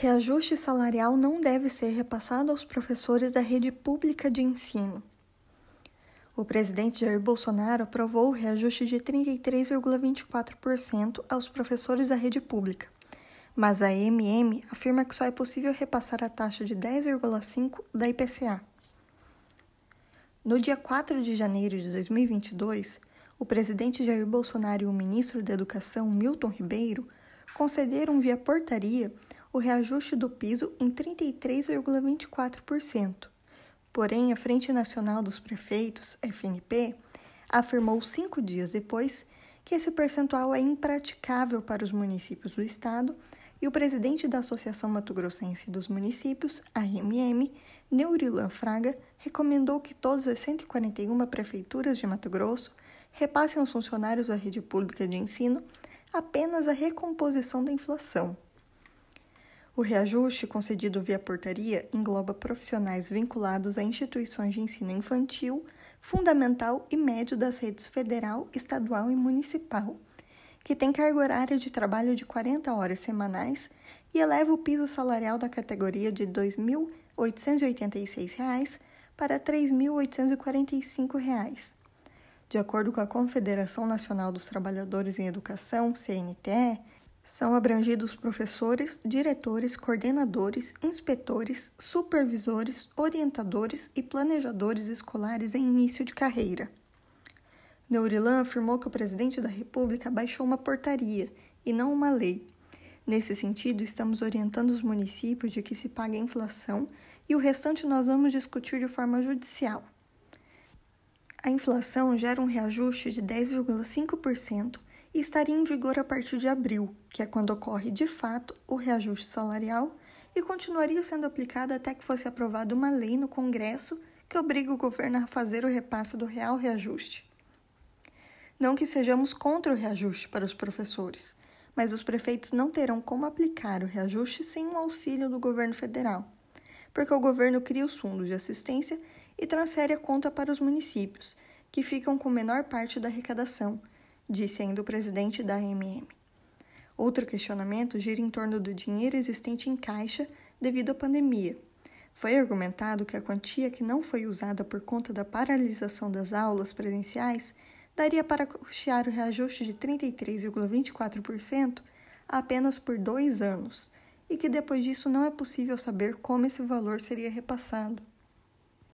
Reajuste salarial não deve ser repassado aos professores da rede pública de ensino. O presidente Jair Bolsonaro aprovou o reajuste de 33,24% aos professores da rede pública, mas a EMM afirma que só é possível repassar a taxa de 10,5% da IPCA. No dia 4 de janeiro de 2022, o presidente Jair Bolsonaro e o ministro da Educação, Milton Ribeiro, concederam via portaria o reajuste do piso em 33,24%. Porém, a Frente Nacional dos Prefeitos, FNP, afirmou cinco dias depois que esse percentual é impraticável para os municípios do estado e o presidente da Associação Mato Grossense dos Municípios, AMM, Neurilan Fraga, recomendou que todas as 141 prefeituras de Mato Grosso repassem aos funcionários da rede pública de ensino apenas a recomposição da inflação. O reajuste concedido via portaria engloba profissionais vinculados a instituições de ensino infantil, fundamental e médio das redes federal, estadual e municipal, que tem carga horária de trabalho de 40 horas semanais e eleva o piso salarial da categoria de R$ 2.886 para R$ 3.845. De acordo com a Confederação Nacional dos Trabalhadores em Educação, CNTE, são abrangidos professores, diretores, coordenadores, inspetores, supervisores, orientadores e planejadores escolares em início de carreira. Neurilan afirmou que o presidente da República baixou uma portaria e não uma lei. Nesse sentido, estamos orientando os municípios de que se pague a inflação e o restante nós vamos discutir de forma judicial. A inflação gera um reajuste de 10,5% e estaria em vigor a partir de abril, que é quando ocorre de fato o reajuste salarial, e continuaria sendo aplicada até que fosse aprovada uma lei no Congresso que obriga o governo a fazer o repasse do real reajuste. Não que sejamos contra o reajuste para os professores, mas os prefeitos não terão como aplicar o reajuste sem um auxílio do governo federal, porque o governo cria os fundos de assistência e transfere a conta para os municípios, que ficam com menor parte da arrecadação disse ainda o presidente da AMM. Outro questionamento gira em torno do dinheiro existente em caixa devido à pandemia. Foi argumentado que a quantia que não foi usada por conta da paralisação das aulas presenciais daria para custear o reajuste de 33,24% apenas por dois anos, e que depois disso não é possível saber como esse valor seria repassado.